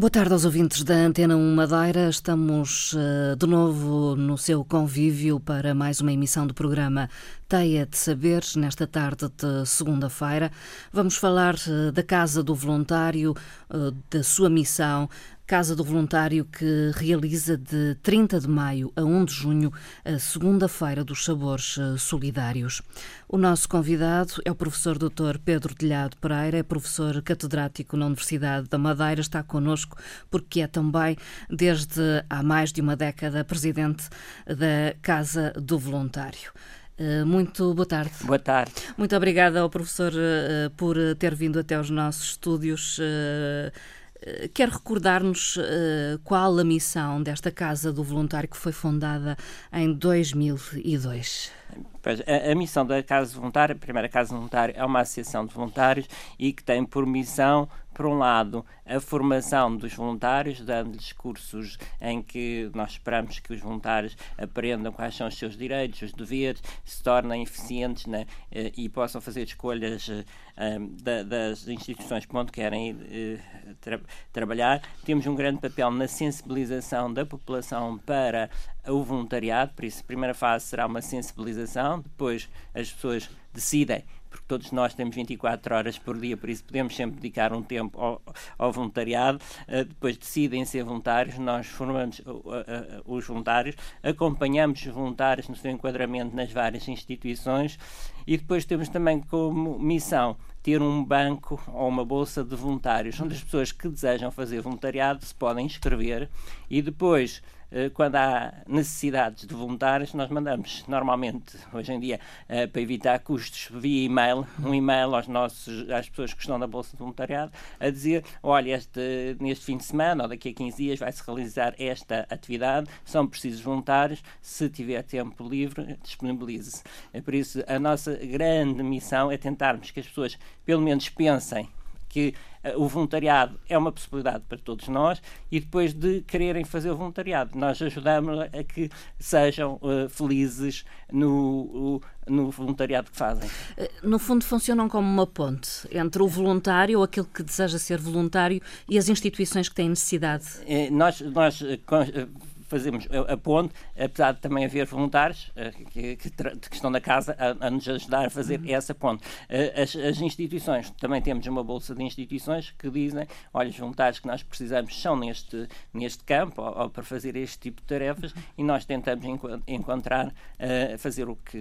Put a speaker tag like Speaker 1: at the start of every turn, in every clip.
Speaker 1: Boa tarde aos ouvintes da Antena 1 Madeira. Estamos uh, de novo no seu convívio para mais uma emissão do programa Teia de Saberes, nesta tarde de segunda-feira. Vamos falar uh, da Casa do Voluntário, uh, da sua missão, Casa do Voluntário que realiza de 30 de maio a 1 de junho a Segunda-feira dos Sabores eh, Solidários. O nosso convidado é o professor Dr. Pedro Delhado Pereira, é professor catedrático na Universidade da Madeira, está connosco porque é também, desde há mais de uma década, presidente da Casa do Voluntário. Eh, muito boa tarde.
Speaker 2: Boa tarde.
Speaker 1: Muito obrigada ao professor uh, por ter vindo até aos nossos estúdios. Eh, quer recordar-nos uh, qual a missão desta Casa do Voluntário que foi fundada em 2002?
Speaker 2: Pois, a, a, missão da Casa Voluntária, a primeira Casa Voluntária, é uma associação de voluntários e que tem por missão por um lado, a formação dos voluntários, dando-lhes cursos em que nós esperamos que os voluntários aprendam quais são os seus direitos, os deveres, se tornem eficientes né, e possam fazer escolhas um, eh, da, das instituições para onde querem tra trabalhar. Temos um grande papel na sensibilização da população para o voluntariado, por isso a primeira fase será uma sensibilização, depois as pessoas decidem todos nós temos 24 horas por dia, por isso podemos sempre dedicar um tempo ao, ao voluntariado. Uh, depois decidem ser voluntários, nós formamos uh, uh, os voluntários, acompanhamos os voluntários no seu enquadramento nas várias instituições e depois temos também como missão ter um banco ou uma bolsa de voluntários, onde as pessoas que desejam fazer voluntariado se podem inscrever e depois eh, quando há necessidades de voluntários, nós mandamos normalmente, hoje em dia, eh, para evitar custos, via e-mail, um e-mail aos nossos, às pessoas que estão na Bolsa de Voluntariado, a dizer: olha, este, neste fim de semana ou daqui a 15 dias vai-se realizar esta atividade, são precisos voluntários, se tiver tempo livre, disponibilize-se. É por isso, a nossa grande missão é tentarmos que as pessoas, pelo menos, pensem que o voluntariado é uma possibilidade para todos nós e depois de quererem fazer o voluntariado, nós ajudamos a que sejam uh, felizes no, no voluntariado que fazem.
Speaker 1: Eh, no fundo, funcionam como uma ponte entre o voluntário ou aquele que deseja ser voluntário e as instituições que têm necessidade.
Speaker 2: nós, nós fazemos a, ponte, apesar de também haver voluntários uh, que, que, que, estão na casa a, a, nos ajudar a fazer uhum. essa ponte. Uh, as, as, instituições, também temos uma bolsa de instituições que dizem, olha, os voluntários que nós precisamos são neste, neste campo ou, ou para fazer este tipo de tarefas uhum. e nós tentamos enco encontrar, fazer o que,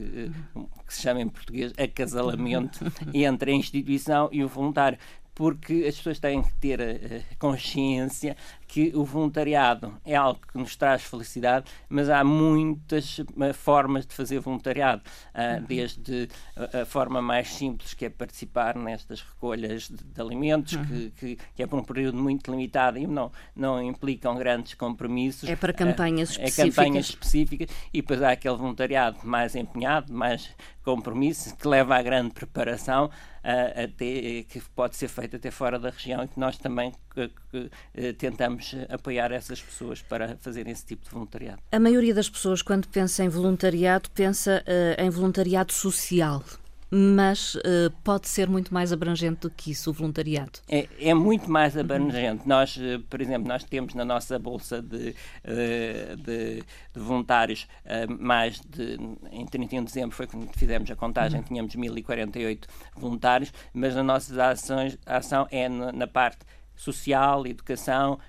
Speaker 2: uhum. que se chama em português acasalamento entre a instituição e o voluntário porque as pessoas têm que ter uh, consciência que o voluntariado é algo que nos traz felicidade, mas há muitas uh, formas de fazer voluntariado, uh, desde a, a, forma mais simples, que é participar nestas recolhas de, alimentos, uhum. que, que, que, é por um período muito limitado e não, não implicam grandes compromissos.
Speaker 1: É para campanhas específicas.
Speaker 2: É campanhas específicas e depois há aquele voluntariado mais empenhado, mais compromisso, que leva à grande preparação, até, que pode ser feito até fora da região e que nós também que, que, eh, tentamos apoiar essas pessoas para fazerem esse tipo de voluntariado.
Speaker 1: A maioria das pessoas, quando pensa em voluntariado, pensa uh, em voluntariado social mas uh, pode ser muito mais abrangente do que isso, o voluntariado.
Speaker 2: É, é muito mais abrangente. Uhum. Nós, uh, por exemplo, nós temos na nossa bolsa de, uh, de, de voluntários mais de, em 31 de dezembro foi quando fizemos a contagem, uhum. tínhamos 1048 voluntários, mas a nossa ações, ação é na, na parte social, educação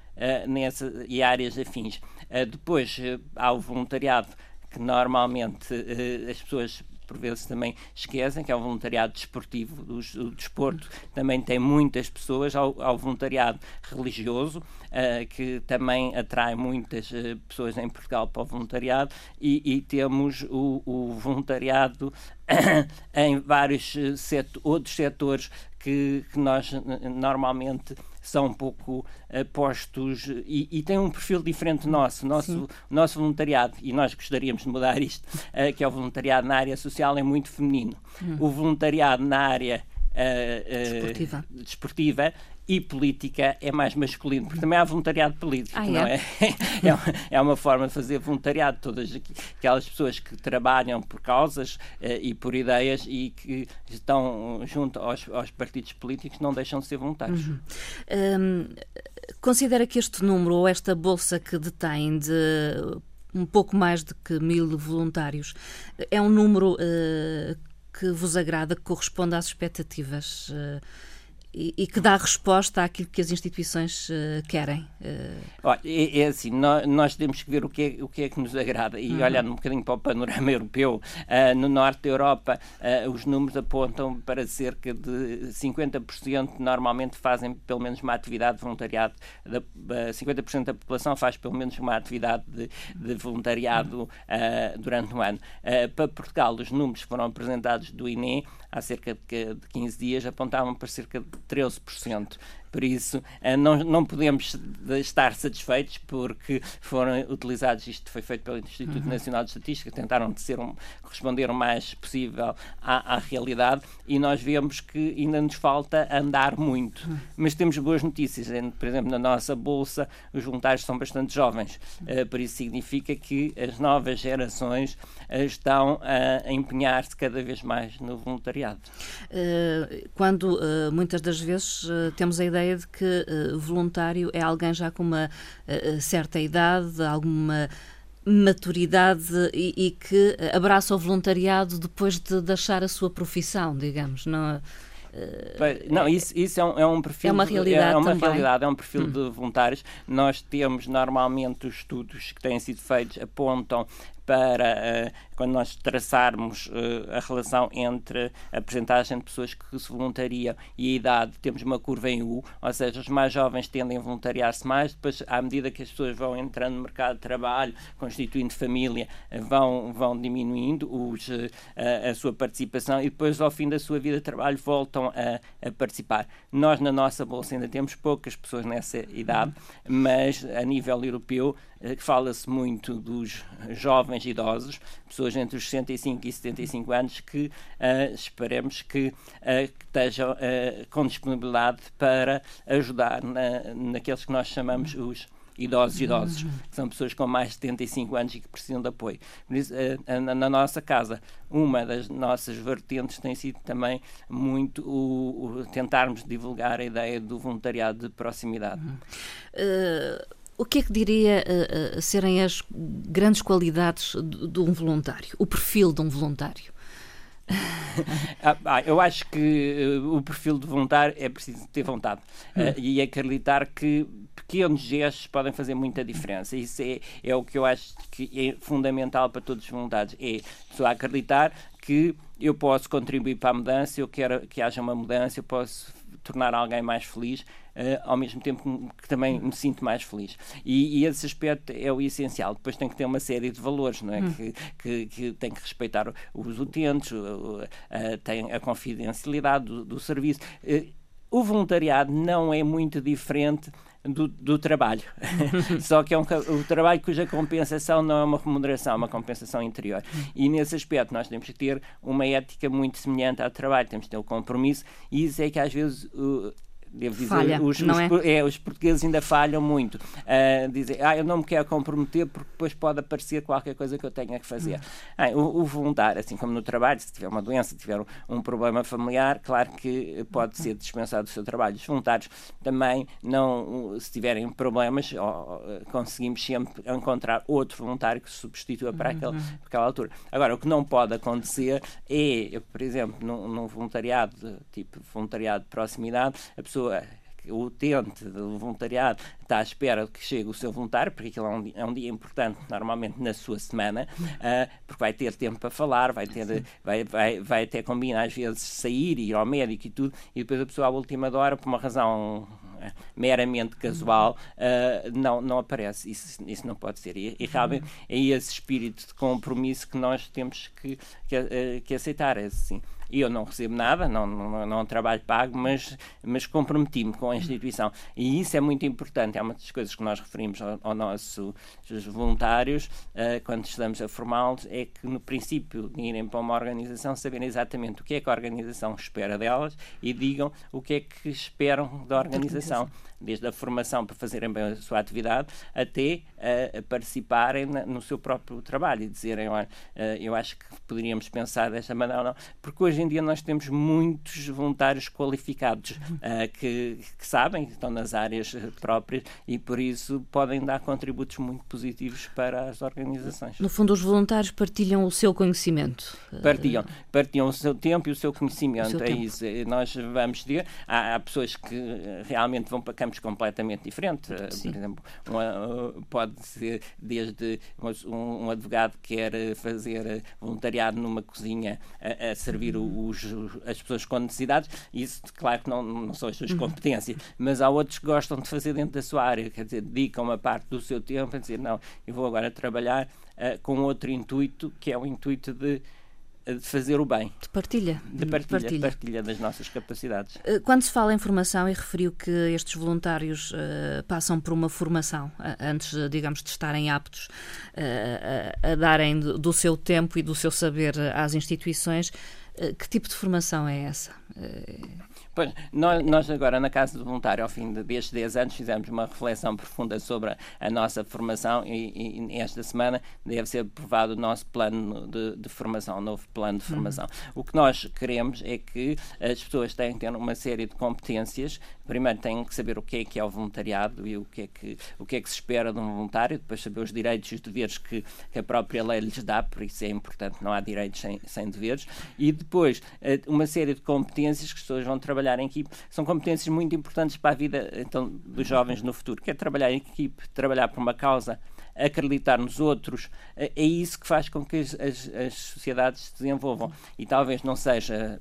Speaker 2: nessa, e áreas afins. depois há o voluntariado que normalmente as pessoas por vezes também esquecem, que é o voluntariado desportivo. O, o desporto também tem muitas pessoas, ao, voluntariado religioso, uh, que também atrai muitas uh, pessoas em Portugal para o voluntariado, e, e temos o, o voluntariado em vários eh, outros setores que, que nós normalmente são um pouco uh, postos e, e têm um perfil diferente do nosso. Nosso, nosso voluntariado, e nós gostaríamos de mudar isto, uh, que é o voluntariado na área social, é muito feminino. Hum. O voluntariado na área uh, desportiva. desportiva e política é mais masculino, porque também há voluntariado político, ah, não é? É? é? uma, é uma forma de fazer voluntariado. Todas aquelas pessoas que trabalham por causas uh, e por ideias e que estão junto aos, aos partidos políticos não deixam de ser voluntários. Uhum.
Speaker 1: Um, considera que este número ou esta bolsa que detém de um pouco mais de que mil voluntários é um número uh, que vos agrada, que corresponde às expectativas? Uh, e, e, que dá resposta àquilo que as instituições uh, querem.
Speaker 2: Uh... Olha, é, é, assim, nós, nós, temos que ver o que é, o que, é que nos agrada. E uhum. olhando um bocadinho para o panorama europeu, uh, no norte da Europa, os números apontam para cerca de 50% normalmente fazem pelo menos uma atividade de voluntariado. Da, 50% da população faz pelo menos uma atividade de, de voluntariado durante o ano. para Portugal, os números que foram apresentados do INE há cerca de 15 dias apontavam para cerca de 13%. Por isso, eh, não, não podemos estar satisfeitos porque foram utilizados, isto foi feito pelo Instituto uhum. Nacional de Estatística, tentaram de ser um, corresponder o mais possível à, à, realidade e nós vemos que ainda nos falta andar muito. Uhum. Mas temos boas notícias. Por exemplo, na nossa Bolsa, os voluntários são bastante jovens. Uh, por isso significa que as novas gerações uh, estão a empenhar-se cada vez mais no voluntariado.
Speaker 1: Quando muitas das vezes temos a ideia ideia de que uh, voluntário é alguém já com uma uh, certa idade, alguma maturidade e, e, que abraça o voluntariado depois de deixar a sua profissão, digamos, não
Speaker 2: não, isso, isso é, um, é um perfil.
Speaker 1: É uma realidade.
Speaker 2: De, é uma
Speaker 1: também.
Speaker 2: realidade, é um perfil hum. de voluntários. Nós temos normalmente os estudos que têm sido feitos apontam para uh, quando nós traçarmos uh, a relação entre a percentagem de pessoas que se voluntariam e a idade, temos uma curva em U, ou seja, os mais jovens tendem a voluntariar-se mais, depois, à medida que as pessoas vão entrando no mercado de trabalho, constituindo família, vão, vão diminuindo os, uh, a, a, sua participação e depois, ao fim da sua vida de trabalho, voltam a, a participar. Nós, na nossa bolsa, ainda temos poucas pessoas nessa idade, mas a nível europeu, fala-se muito dos jovens idosos, pessoas entre os 65 e 75 anos, que uh, esperemos que, uh, que estejam uh, com disponibilidade para ajudar na, naqueles que nós chamamos os idosos idosos, que são pessoas com mais de 75 anos e que precisam de apoio. Por isso, na nossa casa, uma das nossas vertentes tem sido também muito o, o tentarmos divulgar a ideia do voluntariado de proximidade.
Speaker 1: Uh o que é que diria uh, uh, serem as grandes qualidades de, de, um voluntário, o perfil de um voluntário?
Speaker 2: ah, ah, eu acho que uh, o perfil de voluntário é preciso ter vontade hum. e acreditar que pequenos gestos podem fazer muita diferença. Isso é, é o que eu acho que é fundamental para todos os voluntários. É só acreditar que eu posso contribuir para a mudança, eu quero que haja uma mudança, eu posso tornar alguém mais feliz, uh, ao mesmo tempo que também me sinto mais feliz. E, e, esse aspecto é o essencial. Depois tem que ter uma série de valores, não é? Hum. Que, que, que, tem que respeitar os utentes, tem a confidencialidade do, do serviço. o voluntariado não é muito diferente do, do, trabalho. Só que é um, o trabalho cuja compensação não é uma remuneração, é uma compensação interior. E nesse aspecto nós temos que ter uma ética muito semelhante ao trabalho, temos que ter o compromisso, e isso é que às vezes. Uh, devo dizer,
Speaker 1: Falha,
Speaker 2: os, os, é? é? os portugueses ainda falham muito. Uh, dizem, ah, eu não me quero comprometer porque depois pode aparecer qualquer coisa que eu tenha que fazer. Hum. Ah, o, o, voluntário, assim como no trabalho, se tiver uma doença, se tiver um, um, problema familiar, claro que pode ser dispensado do seu trabalho. Os voluntários também não, se tiverem problemas, conseguimos sempre encontrar outro voluntário que se substitua para, aquele, uhum. para aquela altura. Agora, o que não pode acontecer é, por exemplo, num, num voluntariado, tipo voluntariado de proximidade, a pessoa pessoa o utente do voluntariado está à espera que chegue o seu voluntário, porque aquilo é um dia, é um dia importante, normalmente na sua semana, uh, porque vai ter tempo para falar, vai ter, vai, vai, vai até combinar às vezes sair, ir ao médico e tudo, e depois a pessoa à última hora, por uma razão uh, meramente casual, uh, não, não aparece. Isso, isso não pode ser. E, e realmente é esse espírito de compromisso que nós temos que, que, que aceitar. É assim Eu não recebo nada, não, não, não trabalho pago, mas, mas comprometi-me com a instituição. E isso é muito importante, é uma das coisas que nós referimos ao, ao nossos voluntários uh, quando estamos a formá-los, é que no princípio de irem para uma organização saberem exatamente o que é que a organização espera delas e digam o que é que esperam da organização. Desde a formação para fazerem bem a sua atividade até uh, participarem na, no seu próprio trabalho e dizerem, olha, uh, eu acho que poderíamos pensar desta maneira ou não, porque hoje em dia nós temos muitos voluntários qualificados uh, que, que, sabem, que estão nas áreas próprias e por isso podem dar contributos muito positivos para as organizações.
Speaker 1: No fundo, os voluntários partilham o seu conhecimento.
Speaker 2: Partilham, partilham o seu tempo e o seu conhecimento, o seu é tempo. isso. Nós vamos ter, há, há pessoas que realmente vão para campos completamente diferentes. Eh, Sim. Por exemplo, uma, eh, pode ser desde um, um, advogado que quer fazer eh, voluntariado numa cozinha a, a servir uhum. Os, as pessoas com necessidades. Isso, claro que não, não são as suas competências, mas há outros que gostam de fazer dentro da sua área, quer dizer, dedicam uma parte do seu tempo a dizer, não, eu vou agora trabalhar uh, com outro intuito, que é o intuito de de fazer o bem.
Speaker 1: De partilha.
Speaker 2: De partilha, partilha. partilha das nossas capacidades.
Speaker 1: Eh, quando se fala em formação, e referiu que estes voluntários uh, passam por uma formação uh, antes, digamos, de estarem aptos uh, a darem do seu tempo e do seu saber às instituições, que tipo de formação é essa?
Speaker 2: Pois, nós, nós, agora na Casa do Voluntário, ao fim de, destes 10 anos, fizemos uma reflexão profunda sobre a, nossa formação e, e, esta semana deve ser aprovado o nosso plano de, de formação, o novo plano de formação. Uhum. O que nós queremos é que as pessoas que ter uma série de competências. Primeiro têm que saber o que é que é o voluntariado e o que é que, o que, é que se espera de um voluntário, depois saber os direitos e os deveres que, que a própria lei lhes dá, por isso é importante, não há direitos sem, sem deveres. E depois eh, uma série de competências que as pessoas vão trabalhar em equipe, são competências muito importantes para a vida então, dos jovens no futuro. Quer trabalhar em equipe, trabalhar por uma causa, acreditar nos outros, é, é isso que faz com que as, as, as sociedades se desenvolvam. E talvez não seja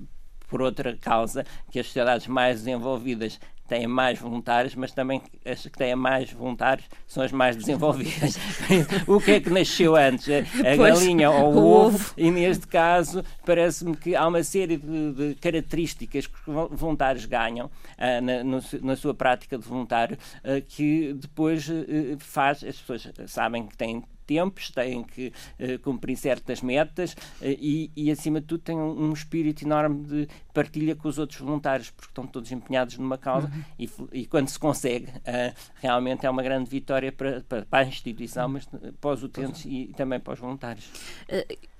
Speaker 2: por outra causa que as sociedades mais desenvolvidas têm mais voluntários, mas também as que têm mais voluntários são as mais desenvolvidas. o que é que nasceu antes? A, a galinha ou o, o ovo? E neste caso, parece-me que há uma série de, de, características que os voluntários ganham uh, na, no, na, sua prática de voluntário uh, que depois uh, faz, as pessoas sabem que têm tempos, têm que uh, cumprir certas metas uh, e, e, acima de tudo, têm um, um, espírito enorme de partilha com os outros voluntários, porque estão todos empenhados numa causa uhum. e, e, quando se consegue, uh, realmente é uma grande vitória para, para, para a instituição, mas para os utentes e também para os voluntários.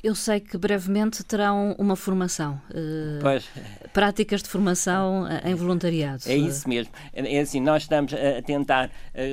Speaker 1: Eu sei que brevemente terão uma formação.
Speaker 2: Pois.
Speaker 1: Práticas de formação em voluntariado.
Speaker 2: É isso mesmo. É, é assim, nós estamos a tentar,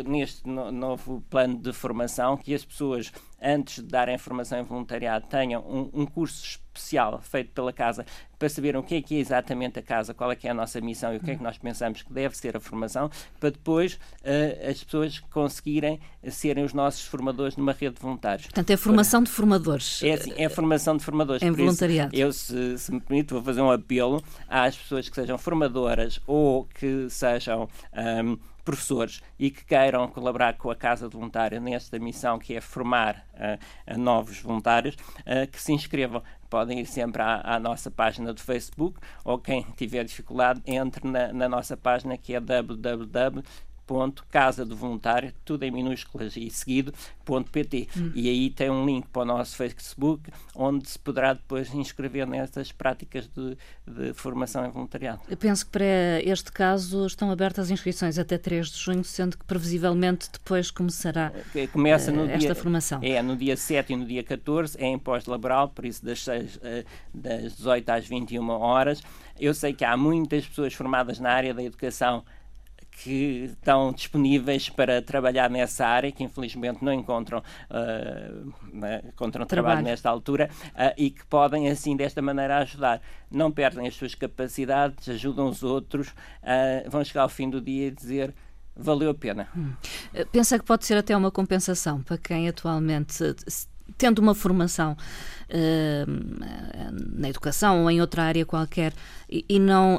Speaker 2: neste novo plano de formação, que as pessoas antes de darem formação em voluntariado, tenham um, um, curso especial feito pela Casa para saber o que é que é exatamente a Casa, qual é que é a nossa missão e o que é que nós pensamos que deve ser a formação, para depois uh, as pessoas conseguirem serem os nossos formadores numa rede de voluntários.
Speaker 1: Portanto, é formação de formadores.
Speaker 2: É, assim, é formação de formadores.
Speaker 1: Em voluntariado.
Speaker 2: Isso, eu, se, se, me permite, vou fazer um apelo às pessoas que sejam formadoras ou que sejam. Um, professores e que queiram colaborar com a Casa de Voluntário nesta missão que é formar uh, novos voluntários, uh, que se inscrevam. Podem ir sempre à, à, nossa página do Facebook ou quem tiver dificuldade, entre na, na nossa página que é www ponto casa do voluntário, tudo em minúsculas e seguido, ponto pt. Hum. E aí tem um link para o nosso Facebook, onde se poderá depois inscrever nessas práticas de, de formação em voluntariado.
Speaker 1: Eu penso que para este caso estão abertas as inscrições até 3 de junho, sendo que previsivelmente depois começará Começa uh, esta
Speaker 2: dia,
Speaker 1: formação.
Speaker 2: É, no dia 7 e no dia 14, é em pós-laboral, por isso das, 6, uh, eh, das 18 às 21 horas. Eu sei que há muitas pessoas formadas na área da educação que estão disponíveis para trabalhar nessa área, que infelizmente não encontram, uh, encontram trabalho. trabalho nesta altura uh, e que podem, assim, desta maneira, ajudar. Não perdem as suas capacidades, ajudam os outros, uh, vão chegar ao fim do dia e dizer valeu a pena. Hum.
Speaker 1: Pensa que pode ser até uma compensação para quem atualmente tendo uma formação uh, na educação ou em outra área qualquer e, e não uh,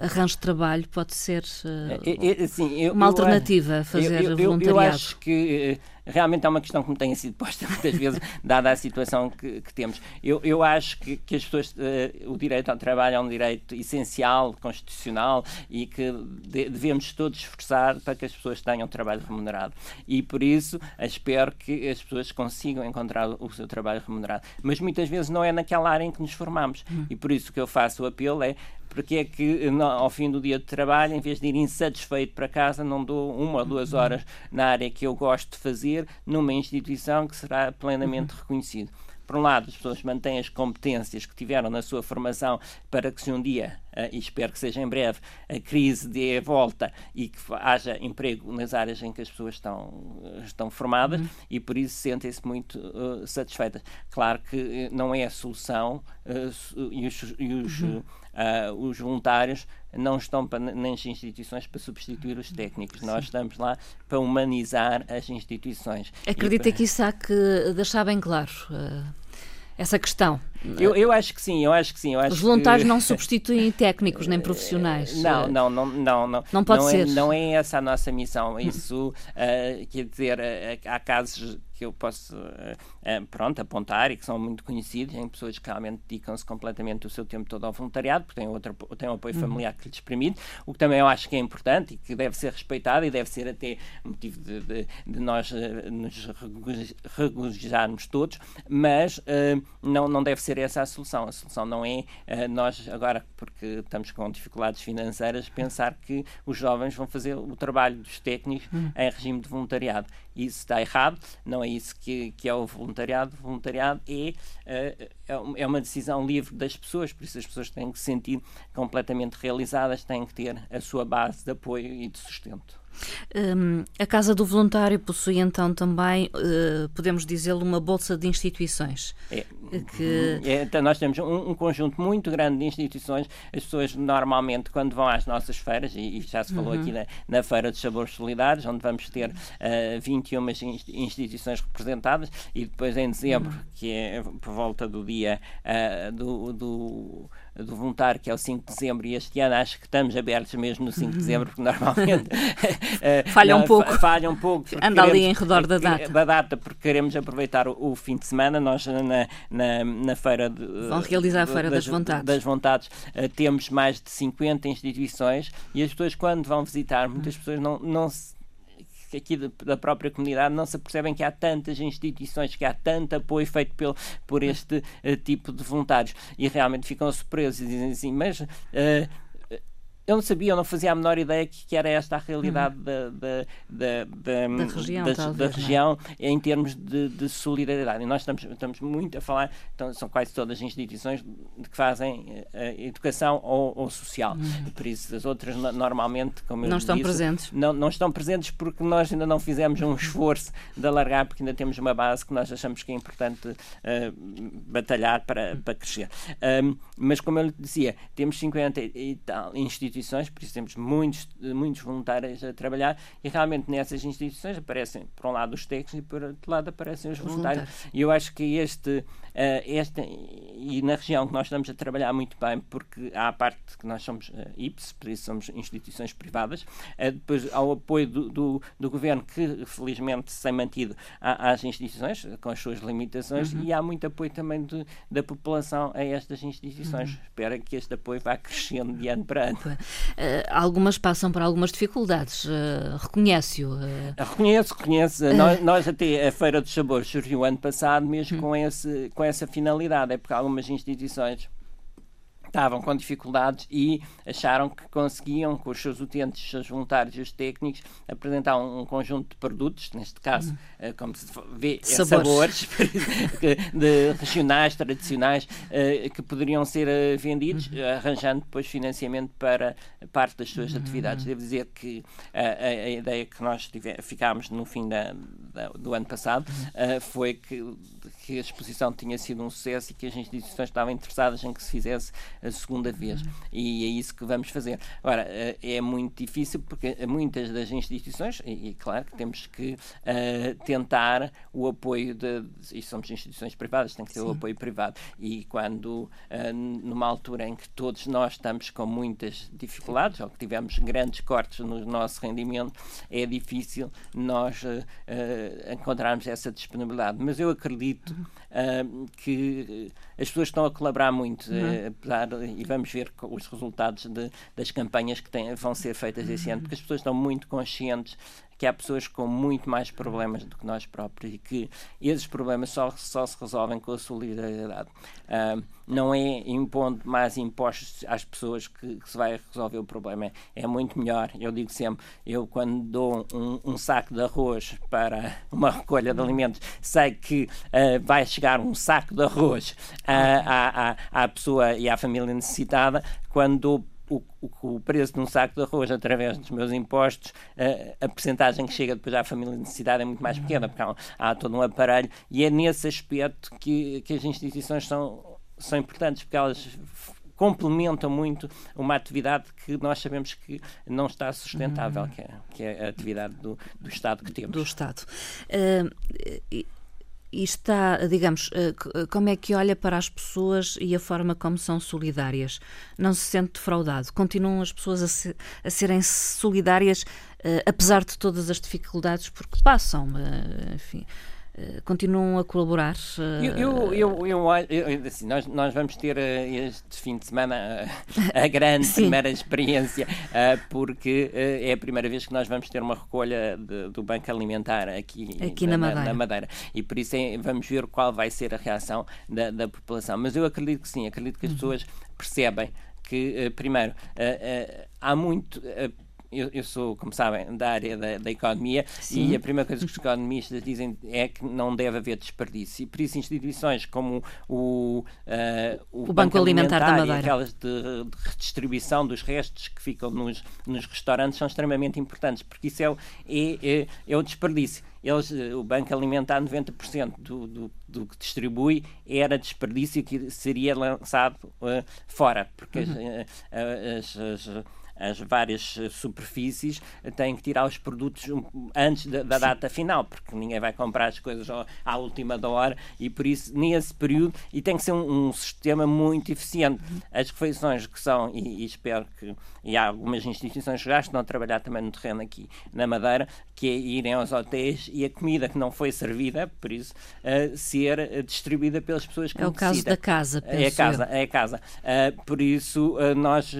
Speaker 1: arranjo de trabalho, pode ser uh, é, é, assim, eu, uma eu alternativa a fazer eu, voluntariado.
Speaker 2: Eu acho que realmente é uma questão que me tem sido posta muitas vezes, dada a situação que, que temos. Eu, eu acho que, que as pessoas, uh, o direito ao trabalho é um direito essencial, constitucional e que de, devemos todos esforçar para que as pessoas tenham trabalho remunerado. E por isso espero que as pessoas consigam encontrar o seu trabalho remunerado. Mas muitas vezes não é naquela área em que nos formamos. Hum. E por isso que eu faço o apelo é porque é que ao fim do dia de trabalho, em vez de ir insatisfeito para casa, não dou uma ou duas uhum. horas na área que eu gosto de fazer numa instituição que será plenamente uhum. reconhecido por um lado, as pessoas mantêm as competências que tiveram na sua formação para que se um dia, uh, e espero que seja em breve, a crise dê a volta e que haja emprego nas áreas em que as pessoas estão, estão formadas uhum. e por isso sentem-se muito uh, satisfeitas. Claro que não é a solução uh, e os, e os uhum Uh, os voluntários não estão para, nas instituições para substituir os técnicos. Sim. Nós estamos lá para humanizar as instituições.
Speaker 1: Acredita que isso há que deixar bem claro. Uh, essa questão.
Speaker 2: Eu, eu acho que sim, eu acho que sim. Acho
Speaker 1: Os voluntários que... não substituem técnicos nem profissionais.
Speaker 2: Não, não, não, não. Não,
Speaker 1: não pode
Speaker 2: não
Speaker 1: é, ser.
Speaker 2: É, não é essa a nossa missão. Isso, uh, quer dizer, uh, há casos que eu posso uh, pronto, apontar e que são muito conhecidos em pessoas que realmente dedicam-se completamente o seu tempo todo ao voluntariado, porque têm, outro, têm um apoio uhum. familiar que lhes permite, o que também eu acho que é importante e que deve ser respeitado e deve ser até motivo de, de, de nós uh, nos regozijarmos todos, mas uh, não, não deve ser essa a solução. A solução não é nós, agora, porque estamos com dificuldades financeiras, pensar que os jovens vão fazer o trabalho dos técnicos uhum. em regime de voluntariado. Isso está errado, não é isso que, que é o voluntariado. O voluntariado é, uh, é uma decisão livre das pessoas, por isso as pessoas têm que se sentir completamente realizadas, têm que ter a sua base de apoio e de sustento.
Speaker 1: Um, a Casa do Voluntário possui então também, uh, podemos dizê-lo, uma bolsa de instituições.
Speaker 2: É, que... é, então nós temos um, um, conjunto muito grande de instituições. As pessoas normalmente, quando vão às nossas feiras, e, e já se falou uhum. aqui na, na, Feira dos Sabores Solidários, onde vamos ter uh, 21 instituições representadas, e depois em dezembro, uhum. que é por volta do dia uh, do, do do voluntário, que é o 5 de dezembro, e este ano acho que estamos abertos mesmo no 5 de dezembro, porque normalmente
Speaker 1: eh, falha um pouco.
Speaker 2: Falha um pouco.
Speaker 1: Anda ali em redor da data.
Speaker 2: Da data, porque queremos aproveitar o, o fim de semana. Nós na, na, na feira de,
Speaker 1: Vão realizar a Feira das, das Vontades.
Speaker 2: Das vontades temos mais de 50 instituições e as pessoas, quando vão visitar, muitas pessoas não, não se aqui da própria comunidade não se apercebem que há tantas instituições, que há tanto apoio feito pelo, por este uh, tipo de voluntários. E realmente ficam surpresos e dizem assim, mas uh, eu não sabia, eu não fazia a menor ideia que, que era esta a realidade uhum. da, da, da,
Speaker 1: da, região,
Speaker 2: da,
Speaker 1: talvez,
Speaker 2: da é? região em termos de, de, solidariedade. E nós estamos, estamos muito a falar, então, são quase todas as instituições que fazem uh, educação ou, ou social. Uhum. Por isso, as outras normalmente, como
Speaker 1: eu
Speaker 2: Não
Speaker 1: estão
Speaker 2: disse,
Speaker 1: presentes.
Speaker 2: Não, não estão presentes porque nós ainda não fizemos um esforço de alargar, porque ainda temos uma base que nós achamos que é importante uh, batalhar para, para crescer. Um, mas, como eu lhe dizia, temos 50 e tal instituições instituições, por isso temos muitos, muitos voluntários a trabalhar e realmente nessas instituições aparecem, por um lado, os técnicos e por outro lado aparecem os, os voluntários. voluntários. E eu acho que este, uh, este, e na região que nós estamos a trabalhar muito bem, porque há a parte que nós somos uh, IPS, por isso somos instituições privadas, uh, depois há o apoio do, do, do, governo, que felizmente se tem mantido às instituições, com as suas limitações, uhum. e há muito apoio também de, da população a estas instituições. Uhum. Espero que este apoio vá crescendo de ano para ano.
Speaker 1: Uh, algumas passam por algumas dificuldades, uh, reconhece-o?
Speaker 2: Reconheço, reconheço. Nós, nós, até a Feira dos Sabores surgiu ano passado mesmo hum. com, esse, com essa finalidade, é porque algumas instituições estavam com dificuldades e acharam que conseguiam, com os seus utentes, os seus voluntários e os técnicos, apresentar um, um conjunto de produtos, neste caso, uh, como se vê, sabores, sabores de, regionais, tradicionais, uh, que poderiam ser uh, vendidos, uhum. arranjando depois financiamento para parte das suas uhum. atividades. Devo dizer que a, a, ideia que nós tive, ficámos no fim da, da, do ano passado uhum. foi que, que a exposição tinha sido um sucesso e que as instituições estavam interessadas em que se fizesse a segunda vez. E é isso que vamos fazer. Agora, uh, é muito difícil porque muitas das instituições, e, e claro que temos que uh, tentar o apoio de, e somos instituições privadas, tem que ter Sim. o apoio privado. E quando, numa altura em que todos nós estamos com muitas dificuldades, ou que tivemos grandes cortes no nosso rendimento, é difícil nós encontrarmos essa disponibilidade. Mas eu acredito uh, que as pessoas estão a colaborar muito, uhum. uh, apesar, e vamos ver os resultados de, das campanhas que têm, vão ser feitas esse ano, porque as pessoas estão muito conscientes que há pessoas com muito mais problemas do que nós próprios e que esses problemas só, só se resolvem com a solidariedade. Uh, não é impondo mais impostos às pessoas que, que, se vai resolver o problema. É, é, muito melhor. Eu digo sempre, eu quando dou um, um, saco de arroz para uma recolha de alimentos, sei que uh, vai chegar um saco de arroz uh, à, à, à pessoa e à família necessitada. Quando dou o, o, o, preço de um saco de arroz através dos meus impostos, uh, a percentagem que chega depois à família de necessidade é muito mais pequena, porque há, há, todo um aparelho, e é nesse aspecto que, que as instituições são, são importantes, porque elas complementam muito uma atividade que nós sabemos que não está sustentável, uhum. que, é, que é a atividade do, do Estado que temos.
Speaker 1: Do Estado. Uh, e está, digamos, eh, eh, como é que olha para as pessoas e a forma como são solidárias? Não se sente defraudado? Continuam as pessoas a, ser, a serem solidárias uh, apesar de todas as dificuldades porque passam? Enfim. Eh, continuam a colaborar?
Speaker 2: Eu, eu, eu, eu, assim, nós, nós vamos ter eh, este fim de semana a, grande primeira experiência, eh, porque é a primeira vez que nós vamos ter uma recolha de, do Banco Alimentar aqui,
Speaker 1: aqui na, na, Madeira.
Speaker 2: na, Madeira. E por isso é, vamos ver qual vai ser a reação da, da população. Mas eu acredito que sim, acredito que as uhum. pessoas percebem que, primeiro, há muito eu, eu, sou, como sabem, da área da, da economia Sim. e a primeira coisa que os economistas dizem é que não deve haver desperdício. E por isso instituições como o, uh,
Speaker 1: o, o Banco, Banco, Alimentar, Alimentar da Madeira
Speaker 2: e aquelas de, de, redistribuição dos restos que ficam nos, nos restaurantes são extremamente importantes, porque isso é, é, é, é o desperdício. Eles, o Banco Alimentar, 90% do, do, do que distribui era desperdício que seria lançado uh, fora, porque uhum. as, as, as as várias eh, superfícies têm que tirar os produtos antes da, da data final, porque ninguém vai comprar as coisas à última da hora e por isso, nesse período, e tem que ser um, um sistema muito eficiente. As refeições que são, e, e, espero que, e há algumas instituições que já estão a trabalhar também no terreno aqui na Madeira, que é irem aos hotéis e a comida que não foi servida, por isso, uh, ser distribuída pelas pessoas que
Speaker 1: É o caso da casa,
Speaker 2: É a casa, é a casa. Uh, por isso, uh, nós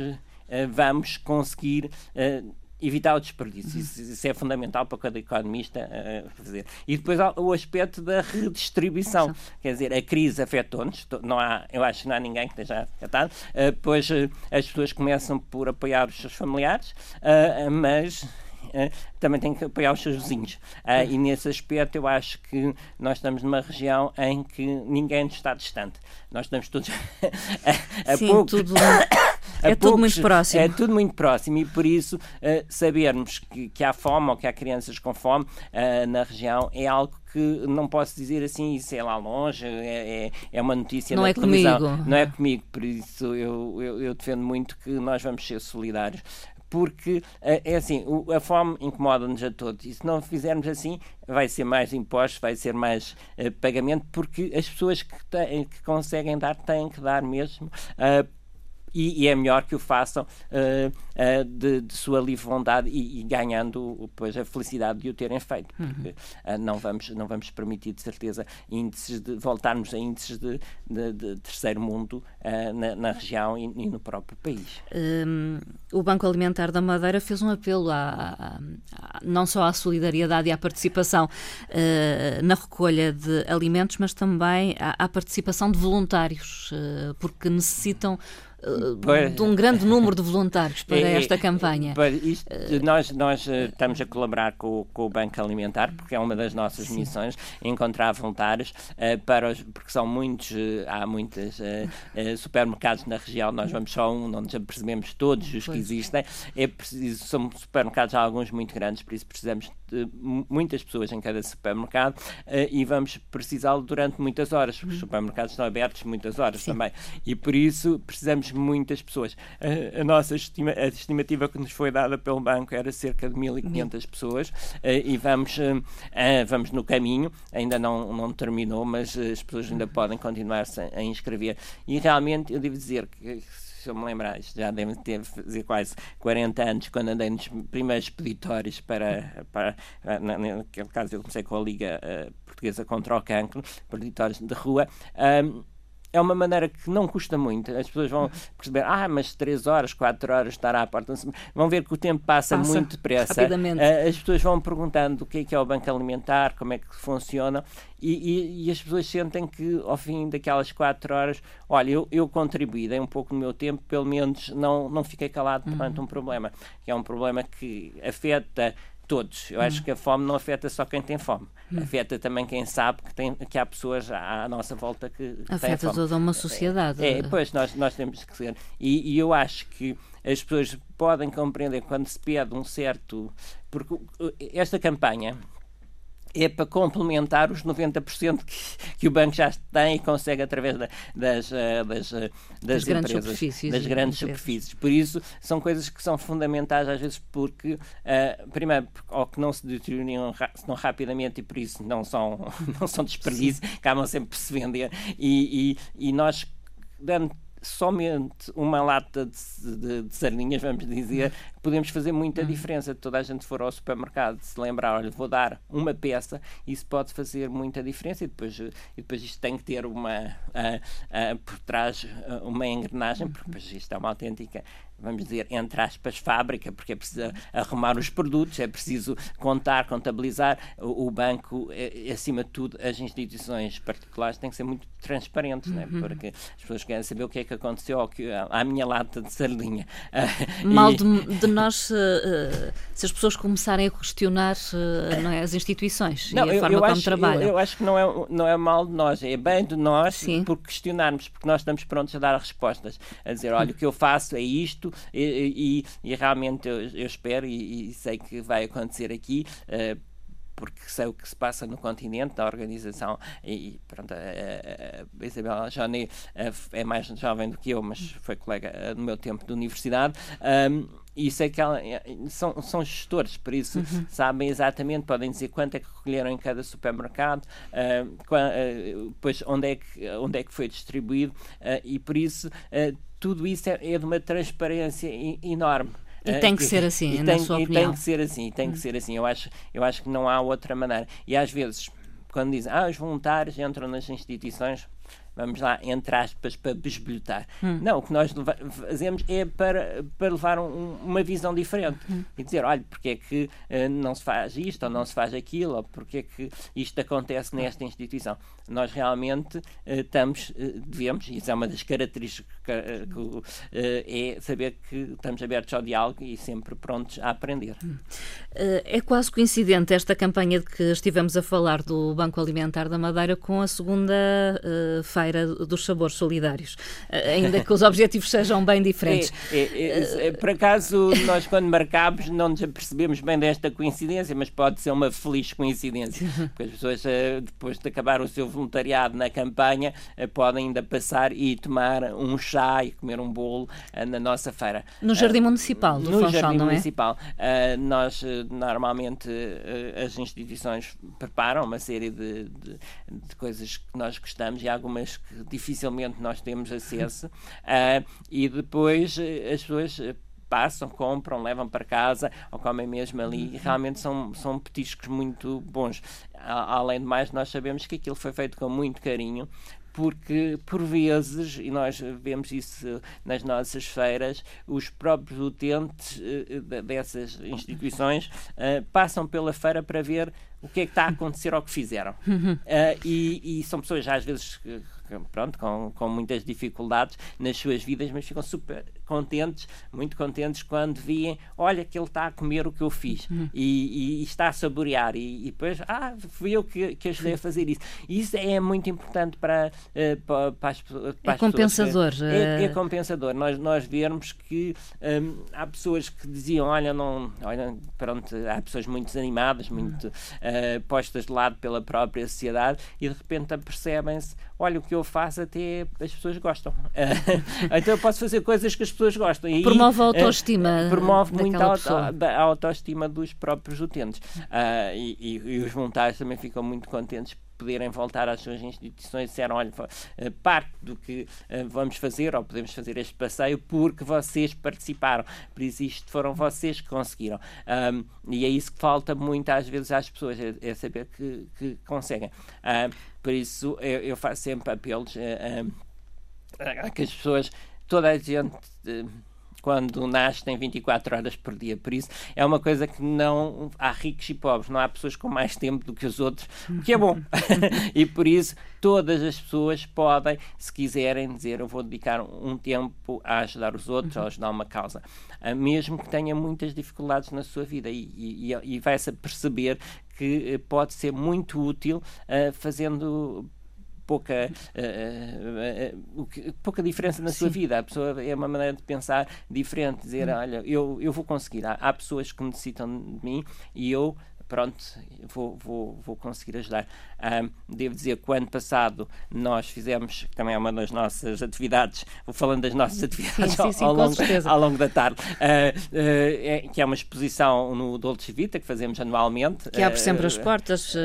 Speaker 2: vamos conseguir eh, evitar o desperdício. Isso, isso, é fundamental para cada economista uh, fazer. E depois há o aspecto da redistribuição. Quer dizer, a crise afetou-nos, não há, eu acho que não há ninguém que esteja afetado, uh, pois uh, as pessoas começam por apoiar os seus familiares, mas também tem que apoiar os seus vizinhos. Uh, e nesse aspecto eu acho que nós estamos numa região em que ninguém está distante. Nós estamos todos
Speaker 1: a, a Sim, pouco... tudo, é poucos, tudo muito próximo.
Speaker 2: É tudo muito próximo e por isso uh, sabermos que, que há fome ou que há crianças com fome uh, na região é algo que não posso dizer assim, isso é lá longe, é, é, é uma notícia
Speaker 1: não
Speaker 2: na
Speaker 1: é
Speaker 2: televisão.
Speaker 1: Comigo.
Speaker 2: Não é comigo, por isso eu, eu, eu defendo muito que nós vamos ser solidários porque eh, é assim, a fome incomoda-nos a todos e se não fizermos assim vai ser mais impostos, vai ser mais uh, pagamento, porque as pessoas que, têm, que conseguem dar têm que dar mesmo uh, e, e, é melhor que o façam uh, uh, de, de, sua livre vontade e, e, ganhando depois a felicidade de o terem feito, uhum. porque uh, não, vamos, não vamos permitir, de certeza, índices de voltarmos a índices de, de, de terceiro mundo na, na, região e, e, no próprio país.
Speaker 1: Um, o Banco Alimentar da Madeira fez um apelo a, a, não só à solidariedade e à participação na recolha de alimentos, mas também à, à participação de voluntários, porque necessitam de um grande número de voluntários para esta campanha.
Speaker 2: Isto, nós, nós eh, estamos a colaborar com, com, o Banco Alimentar, porque é uma das nossas Sim. missões, encontrar voluntários, uh, para os, porque são muitos, há muitos supermercados na região, nós vamos só um, não nos apercebemos todos os que existem, é preciso, são supermercados alguns muito grandes, por isso precisamos de muitas pessoas em cada supermercado e vamos precisá-lo durante muitas horas, porque os uhum. supermercados estão abertos muitas horas Sim. também, e por isso precisamos muitas pessoas. A, a nossa estima, a estimativa que nos foi dada pelo banco era cerca de 1.500 pessoas e vamos, vamos no caminho, ainda não, não terminou, mas as pessoas ainda podem continuar-se a inscrever. E realmente eu devo dizer que se eu me lembrar, já deve ter fazer quase 40 anos, quando andei nos primeiros peditórios para, para naquele caso eu comecei com a Liga uh, Portuguesa contra o Cancro, peditórios de rua, um, é uma maneira que não custa muito. As pessoas vão perceber, ah, mas 3 horas, 4 horas estará à porta. Vão ver que o tempo passa, passa muito depressa. Uh, as pessoas vão perguntando o que é que é o banco alimentar, como é que funciona, e, e, e as pessoas sentem que ao fim daquelas 4 horas, olha, eu, eu contribuí, dei um pouco do meu tempo, pelo menos não, não fiquei calado perante uhum. um problema, que é um problema que afeta todos. Eu acho que a fome não afeta só quem tem fome. Afeta também quem sabe que, tem, que há pessoas à, nossa volta que, que
Speaker 1: Afeta toda uma sociedade.
Speaker 2: É, é, pois, nós, nós temos que ser. E, e eu acho que as pessoas podem compreender quando se pede um certo. Porque esta campanha é para complementar os 90% que, que o banco já tem e consegue através da, das, eh, das, eh, das, das
Speaker 1: grandes superfícies.
Speaker 2: Das grandes superfícies. Por isso, são coisas que são fundamentais às vezes porque, uh, primeiro, ou que não se deterioram não rapidamente e por isso não são, não são desperdícios, acabam sempre por se vender. E, e, e nós, dando somente uma lata de, de, de, sardinhas, vamos dizer, podemos fazer muita uhum. diferença. Toda a gente for ao supermercado, se lembrar, olha, vou dar uma peça, isso pode fazer muita diferença e depois, e depois isto tem que ter uma, uh, uh, por trás, uma engrenagem, porque depois isto é uma autêntica vamos dizer, entre aspas, fábrica, porque é preciso arrumar os produtos, é preciso contar, contabilizar. O, o banco, é, acima de tudo, as instituições particulares têm que ser muito transparentes, né? uhum. né? porque as pessoas querem saber o que é que aconteceu ao que, à minha lata de sardinha.
Speaker 1: Mal e... de, de, nós, uh, se as pessoas começarem a questionar não é, as instituições não, e a eu, forma eu como acho, trabalham.
Speaker 2: Eu, eu, acho que não é, não é mal de nós, é bem de nós Sim. por questionarmos, porque nós estamos prontos a dar respostas, a dizer, olha, o que eu faço é isto, isto e, e, e realmente eu, eu espero e, e, sei que vai acontecer aqui. Uh, porque sei o que se passa no continente, da organização, e pronto, a, a, a Isabel Johnny é mais jovem do que eu, mas foi colega eh, no meu tempo de universidade. Um, e sei que ela, eh, são, são gestores, por isso uhum. sabem exatamente, podem dizer quanto é que recolheram em cada supermercado, uh, uh, depois onde é que, onde é que foi distribuído, uh, e por isso tudo isso é, é de uma transparência enorme.
Speaker 1: E tem que ser assim, e
Speaker 2: tem,
Speaker 1: na sua opinião.
Speaker 2: E tem que ser assim, tem que hum. ser assim. Eu acho, eu acho que não há outra maneira. E às vezes, quando dizem, ah, os voluntários entram nas instituições, vamos lá, entre aspas, para besbilhotar. Hum. Não, o que nós fazemos é para, para levar um, uma visão diferente hum. e dizer, olha, porque é que uh, não se faz isto ou não se faz aquilo, ou porque é que isto acontece nesta instituição. Nós realmente uh, estamos, uh, devemos, e isso é uma das características que, é saber que estamos abertos ao diálogo e sempre prontos a aprender. Hum.
Speaker 1: É quase coincidente esta campanha de que estivemos a falar do Banco Alimentar da Madeira com a segunda feira dos Sabores Solidários, eh, ainda que os objetivos sejam bem diferentes.
Speaker 2: É, é, é, por acaso, nós quando marcámos não nos apercebemos bem desta coincidência, mas pode ser uma feliz coincidência, porque as pessoas, eh, depois de acabar o seu voluntariado na campanha, eh, podem ainda passar e tomar um chá e comer um bolo na nossa feira.
Speaker 1: No Jardim Municipal do
Speaker 2: No
Speaker 1: Funchal,
Speaker 2: Jardim
Speaker 1: não é?
Speaker 2: Municipal. Nós, normalmente, as instituições preparam uma série de, de, de coisas que nós gostamos e algumas que dificilmente nós temos acesso, e depois as pessoas eh, passam, compram, levam para casa ou comem mesmo ali e realmente são, são petiscos muito bons. Além de mais, nós sabemos que aquilo foi feito com muito carinho porque por vezes, e nós vemos isso nas nossas feiras, os próprios utentes dessas instituições passam pela feira para ver o que é que está a acontecer ao que fizeram. Uh, e, e, são pessoas às vezes pronto, com, com muitas dificuldades nas suas vidas, mas ficam super contentes, muito contentes quando veem, olha que ele está a comer o que eu fiz uhum. e, e, está a saborear e, e, depois, ah, fui eu que, que ajudei a fazer isso. Isso é muito importante para, uh, para, para, as, para
Speaker 1: é compensador.
Speaker 2: Que, é, é, compensador. Nós, nós vermos que um, há pessoas que diziam, olha, não, olha, pronto, há pessoas muito desanimadas, muito uh, postas de lado pela própria sociedade e de repente apercebem-se, olha, o que eu faço até as pessoas gostam. então eu posso fazer coisas que as pessoas gostam. E,
Speaker 1: promove a autoestima.
Speaker 2: promove muito a, a, autoestima dos próprios utentes. E, e, e os voluntários também ficam muito contentes poderem voltar às suas instituições e disseram, olha, eh, parte do que eh, vamos fazer, ou podemos fazer este passeio, porque vocês participaram. Por isso, isto foram vocês que conseguiram. Um, e é isso que falta muito às vezes às pessoas, é, é saber que, que conseguem. Um, por isso, eu, eu, faço sempre apelos a, a, a que as pessoas, toda a gente quando nasce tem 24 horas por dia. Por isso é uma coisa que não há ricos e pobres, não há pessoas com mais tempo do que os outros, o que é bom. e por isso todas as pessoas podem, se quiserem, dizer eu vou dedicar um tempo a ajudar os outros, a ajudar uma causa, ah, mesmo que tenha muitas dificuldades na sua vida e, e, e vai-se perceber que eh, pode ser muito útil uh, fazendo pouca, uh, uh, pouca diferença na Sim. sua vida. A pessoa é uma maneira de pensar diferente, dizer, hum. olha, eu, eu vou conseguir. Há, há pessoas que necessitam de mim e eu pronto, vou, vou, vou conseguir ajudar. Um, devo dizer que o ano passado nós fizemos, também é uma das nossas atividades, vou falando das nossas atividades sim, sim, sim, ao, longo, ao, longo, da tarde, uh, uh, é, que é uma exposição no Dolce Vita que fazemos anualmente.
Speaker 1: Que abre sempre as portas uh,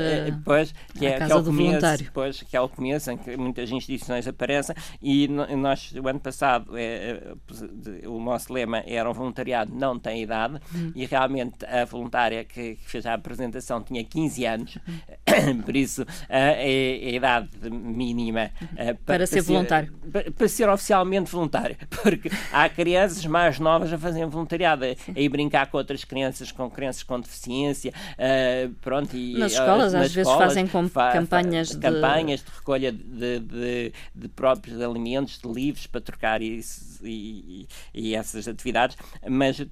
Speaker 2: pois, que é, casa que é do começo, voluntário. Pois, que é o começo em que muitas instituições aparecem e nós, o ano passado, é, o nosso lema era o voluntariado não tem idade hum. e realmente a voluntária que, que fez a apresentação tinha 15 anos, por isso é, é a idade mínima
Speaker 1: para, para, ser, voluntário.
Speaker 2: Para, para, ser oficialmente voluntário, porque há crianças mais novas a fazerem voluntariado, a, a ir brincar com outras crianças, com crianças com deficiência, uh, pronto. E,
Speaker 1: nas escolas, nas às vezes fazem com fa, campanhas,
Speaker 2: de... campanhas de recolha de, de, de, próprios alimentos, de livros para trocar isso, e, e, e, essas atividades, mas uh,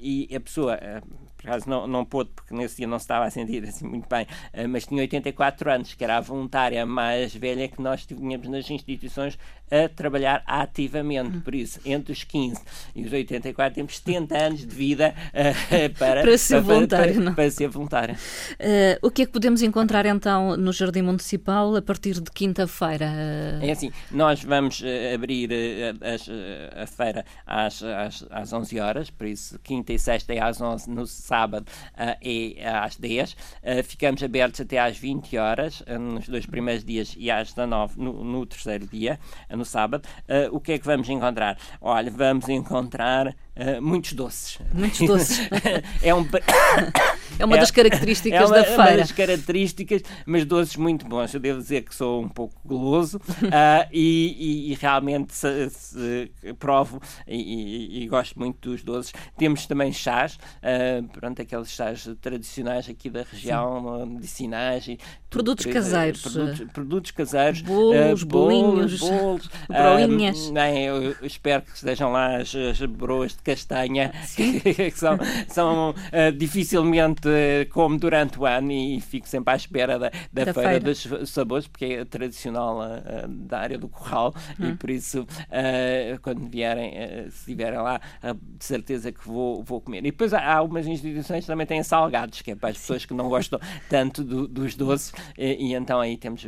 Speaker 2: e a pessoa. Uh, por acaso não, não pôde, porque nesse dia não se estava a sentir assim muito bem, eh, mas tinha 84 anos, que era a voluntária mais velha que nós tínhamos nas instituições a trabalhar ativamente. Hum. Por isso, entre os 15 e os 84, temos 70 anos de vida uh, para,
Speaker 1: para ser voluntário.
Speaker 2: Para, para, para ser voluntário.
Speaker 1: Uh, o que é que podemos encontrar então no Jardim Municipal a partir de quinta-feira?
Speaker 2: É assim, nós vamos abrir a feira às, às, às 11 horas, por isso, quinta e sexta é às 11, no sábado é às 10. ficamos abertos até às 20 horas, nos dois primeiros dias, e às 19 no, no terceiro dia no sábado, o que é que vamos encontrar? Olha, vamos encontrar uh, muitos doces.
Speaker 1: Muitos doces.
Speaker 2: é, um...
Speaker 1: é uma das características é uma, da feira. É uma das
Speaker 2: características, mas doces muito bons. Eu devo dizer que sou um pouco goloso uh, e, e, e, realmente se, se, provo e, e, gosto muito dos doces. Temos também chás, uh, pronto, aqueles chás tradicionais aqui da região, Sim. medicinais. E
Speaker 1: produtos caseiros.
Speaker 2: Produtos, produtos caseiros.
Speaker 1: Bolos, bolinhos, bolos,
Speaker 2: broinhas. bem, eu espero que estejam lá as, as broas de castanha, que são, são uh, dificilmente uh, como durante o ano e fico sempre à espera da, da, da feira, feira, dos sabores, porque é tradicional uh, da área do Corral hum. e por isso quando vierem, se estiverem lá, de certeza que vou, vou comer. E depois há, há algumas instituições que também têm salgados, que é para as pessoas que não gostam tanto do, dos doces e, e, então aí temos,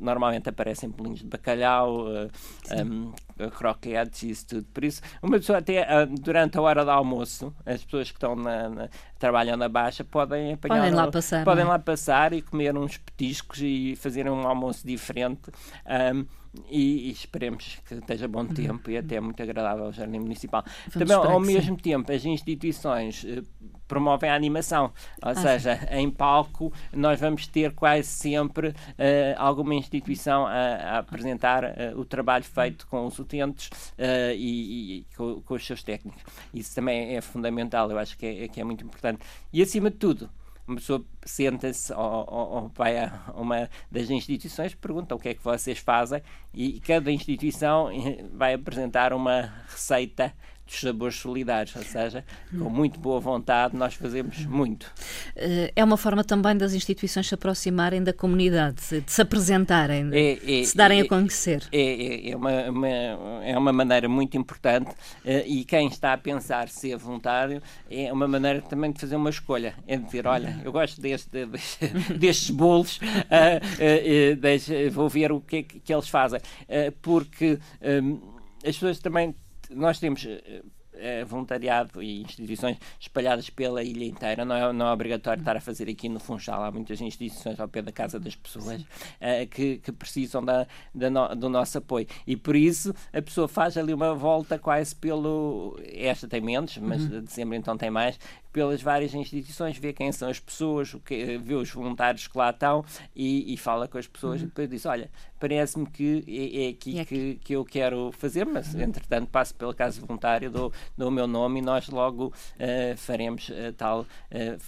Speaker 2: normalmente aparecem bolinhos de bacalhau, um, croquetes e isso tudo. Por isso, uma pessoa até uh, durante a hora do almoço, as pessoas que estão na, na trabalham na Baixa podem apanhar,
Speaker 1: podem lá passar,
Speaker 2: podem
Speaker 1: é?
Speaker 2: lá passar e comer uns petiscos e fazer um almoço diferente. Um, e, e, esperemos que esteja bom tempo e até muito agradável ao Jardim Municipal. Vamos Também, ao mesmo sim. tempo, as instituições uh, promovem a animação, ou ah, seja, sim. em palco nós vamos ter quase sempre uh, alguma instituição a, a apresentar uh, o trabalho feito com os utentes e, e com, com, os seus técnicos. Isso também é fundamental, eu acho que é, que é muito importante. E acima de tudo, uma pessoa senta-se ou, ou, ou, vai a uma das instituições, pergunta o que é que vocês fazem e cada instituição vai apresentar uma receita dos sabores solidários, ou seja, com muito boa vontade, nós fazemos muito.
Speaker 1: Eh, é uma forma também das instituições se aproximarem da comunidade, de se apresentarem, de, é, é, de se darem
Speaker 2: é,
Speaker 1: a conhecer.
Speaker 2: É, é, é, uma, uma, é uma maneira muito importante eh, e quem está a pensar ser voluntário é uma maneira também de fazer uma escolha, é dizer, olha, eu gosto deste deste, destes bolos, uh, vou ver o que é que, eles fazem. porque um, as pessoas também. Nós temos é, voluntariado e instituições espalhadas pela ilha inteira. Não é, não é obrigatório estar a fazer aqui no Funchal. Há muitas instituições ao pé da casa das pessoas uh, que, que, precisam da, da no, do nosso apoio. E por isso a pessoa faz ali uma volta quase pelo. Esta tem menos, mas uhum. de dezembro então tem mais pelas várias instituições, vê quem são as pessoas, o que, vê os voluntários que lá estão e, e fala com as pessoas uhum. e depois diz, olha, parece-me que é, é aqui, é aqui. Que, que eu quero fazer, mas uhum. entretanto passo pela casa voluntária, dou, dou o meu nome e nós logo uh, faremos uh, tal uh,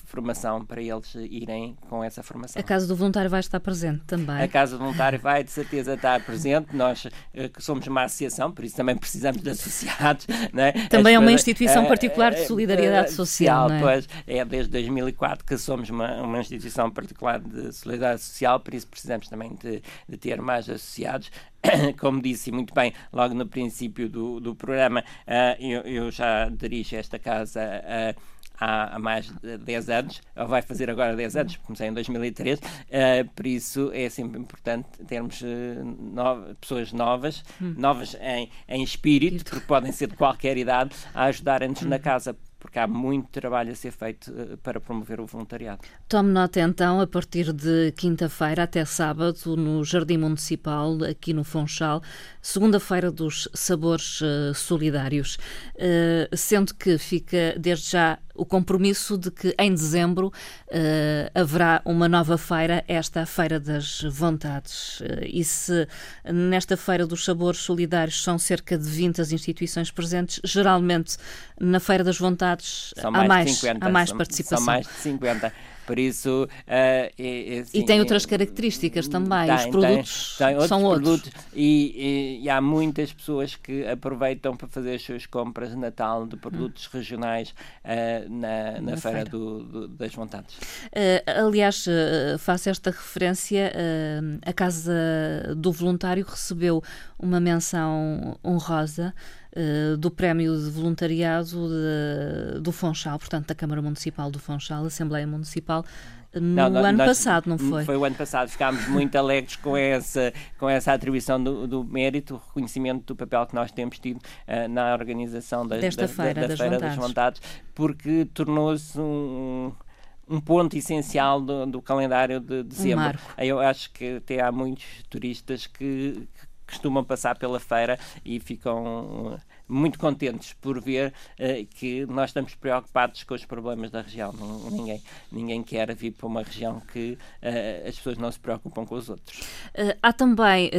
Speaker 2: formação para eles irem com essa formação.
Speaker 1: A Casa do Voluntário vai estar presente também?
Speaker 2: A Casa do Voluntário vai de certeza estar presente, nós que somos uma associação, por isso também precisamos de associados.
Speaker 1: Né? Também As é uma instituição particular de solidariedade social, não é?
Speaker 2: Pois, é desde 2004 que somos uma, uma instituição particular de solidariedade social, por isso precisamos também de, de ter mais associados. Como disse muito bem logo no princípio do, do programa, uh, eu, eu, já dirijo esta casa. Uh, há, há, mais de 10 anos, ou vai fazer agora 10 anos, comecei em 2003, uh, por isso é sempre importante termos no, pessoas novas, hum. novas em, em espírito, porque podem ser de qualquer idade, a ajudarem-nos hum. na casa, porque há muito trabalho a ser feito uh, para promover o voluntariado.
Speaker 1: Tome nota então, a partir de quinta-feira até sábado, no Jardim Municipal, aqui no Funchal, segunda-feira dos Sabores uh, Solidários, uh, sendo que fica desde já o compromisso de que em dezembro haverá uma nova feira, esta Feira das Vontades. e se nesta Feira dos Sabores Solidários são cerca de 20 as instituições presentes, geralmente na Feira das Vontades
Speaker 2: são mais há mais, 50, há mais participação. São mais de 50. Por isso. Uh,
Speaker 1: é, é, assim, e tem outras características também. Tem, Os produtos tem, tem outros são produtos outros.
Speaker 2: E, e, e, há muitas pessoas que aproveitam para fazer as suas compras de Natal de produtos hum. regionais uh, na, na, na, feira, feira. Do, do, das vontades.
Speaker 1: Uh, aliás, faço esta referência. a Casa do Voluntário recebeu uma menção honrosa eh, do Prémio de Voluntariado de, do Fonchal, portanto, da Câmara Municipal do Fonchal, Assembleia Municipal, no não, ano nós, passado, não foi?
Speaker 2: Foi o ano passado. Ficámos muito alegres com essa, com essa atribuição do, do mérito, o reconhecimento do papel que nós temos tido uh, na organização da,
Speaker 1: Desta da, feira, da, da
Speaker 2: das, feira vontades. das Vontades, porque tornou-se um, um ponto essencial do, do calendário de dezembro. Um Eu acho que até há muitos turistas que costumam passar pela feira e ficam uh, muito contentes por ver uh, que nós estamos preocupados com os problemas da região. ninguém, ninguém quer vir para uma região que uh, as pessoas não se preocupam com os outros.
Speaker 1: há também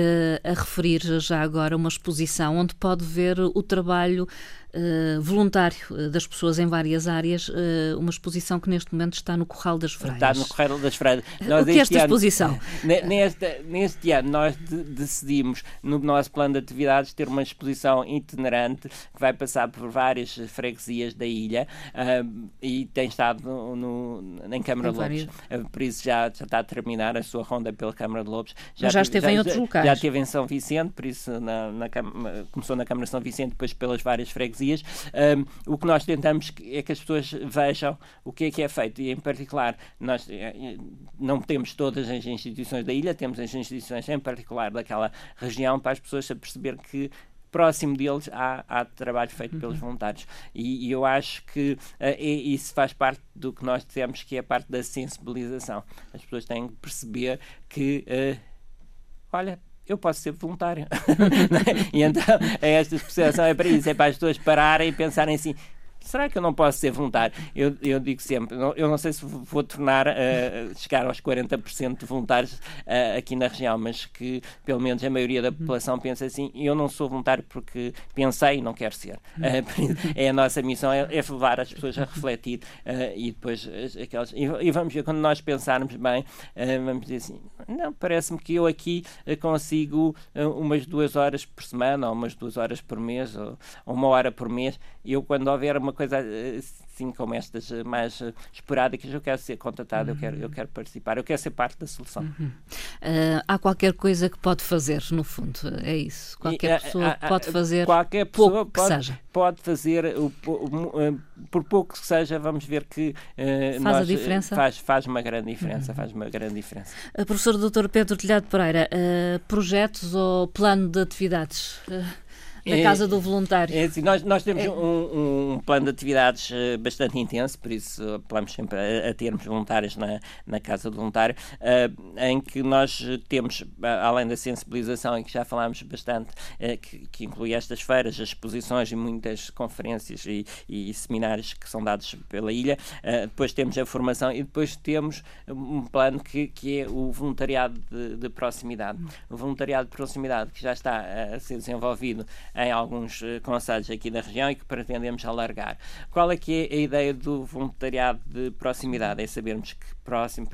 Speaker 1: a referir já agora uma exposição onde pode ver o trabalho uh, voluntário eh, das pessoas em várias áreas, uh, uma exposição que neste momento está no Corral das Freiras.
Speaker 2: Está no Corral das Freiras.
Speaker 1: Nós, o que é esta ano, exposição?
Speaker 2: Neste, neste ano nós de, decidimos, no nosso plano de atividades, ter uma exposição itinerante que vai passar por várias freguesias da ilha uh, e tem estado no, no, em Câmara de Lobos. por isso já, já está a terminar a sua ronda pela Câmara de Lobos.
Speaker 1: Já, Mas já esteve já, em outros locais.
Speaker 2: Já esteve em São Vicente, por isso na, na, começou na Câmara de São Vicente, depois pelas várias freguesias freguesias, um, o que nós tentamos é que as pessoas vejam o que é que é feito e, em particular, nós eh, eh, não temos todas as instituições da ilha, temos as instituições em particular daquela região para as pessoas perceber que próximo deles há, há trabalho feito uhum. pelos voluntários. E, e, eu acho que uh, isso faz parte do que nós dizemos que é a parte da sensibilização. As pessoas têm que perceber que, uh, olha, eu posso ser voluntário. e então, esta percepção é para isso, é para as pessoas pararem e pensarem assim: será que eu não posso ser voluntário? Eu, eu digo sempre, eu não sei se vou tornar, uh, chegar aos 40% de voluntários uh, aqui na região, mas que pelo menos a maioria da população pensa assim, eu não sou voluntário porque pensei e não quero ser. Uh, é a nossa missão, é, é, levar as pessoas a refletir e depois aquelas... E, e, vamos ver, quando nós pensarmos bem, vamos dizer assim, não, parece-me que eu aqui consigo umas duas horas por semana, ou umas duas horas por mês, ou, ou uma hora por mês, eu quando houver uma coisa assim como estas mais esporádicas, eu quero ser contatado, uhum. eu, quero, eu quero participar, eu quero ser parte da solução. Uhum.
Speaker 1: Uh, há qualquer coisa que pode fazer, no fundo, é isso. Qualquer e, pessoa pode fazer qualquer pessoa pouco
Speaker 2: pode,
Speaker 1: que seja.
Speaker 2: Pode fazer, o, o, por pouco que seja, vamos ver que
Speaker 1: uh, faz a diferença.
Speaker 2: Faz, faz uma grande diferença, uhum. faz uma grande diferença.
Speaker 1: Uh, professor Dr. Pedro Telhado Pereira, projetos ou plano de atividades? Na é, Casa do Voluntário.
Speaker 2: É assim, nós, nós temos é. um, um, plano de atividades eh, bastante intenso, por isso apelamos sempre a, a termos voluntários na, na Casa do Voluntário, uh, em que nós temos, além da sensibilização, em que já falámos bastante, uh, que, que, inclui estas feiras, as exposições e muitas conferências e, e seminários que são dados pela ilha, uh, depois temos a formação e depois temos um plano que, que é o voluntariado de, de proximidade. O voluntariado de proximidade que já está a ser desenvolvido em alguns uh, conselhos aqui da região e que pretendemos alargar. Qual é que é a ideia do voluntariado de proximidade? É sabermos que próximo,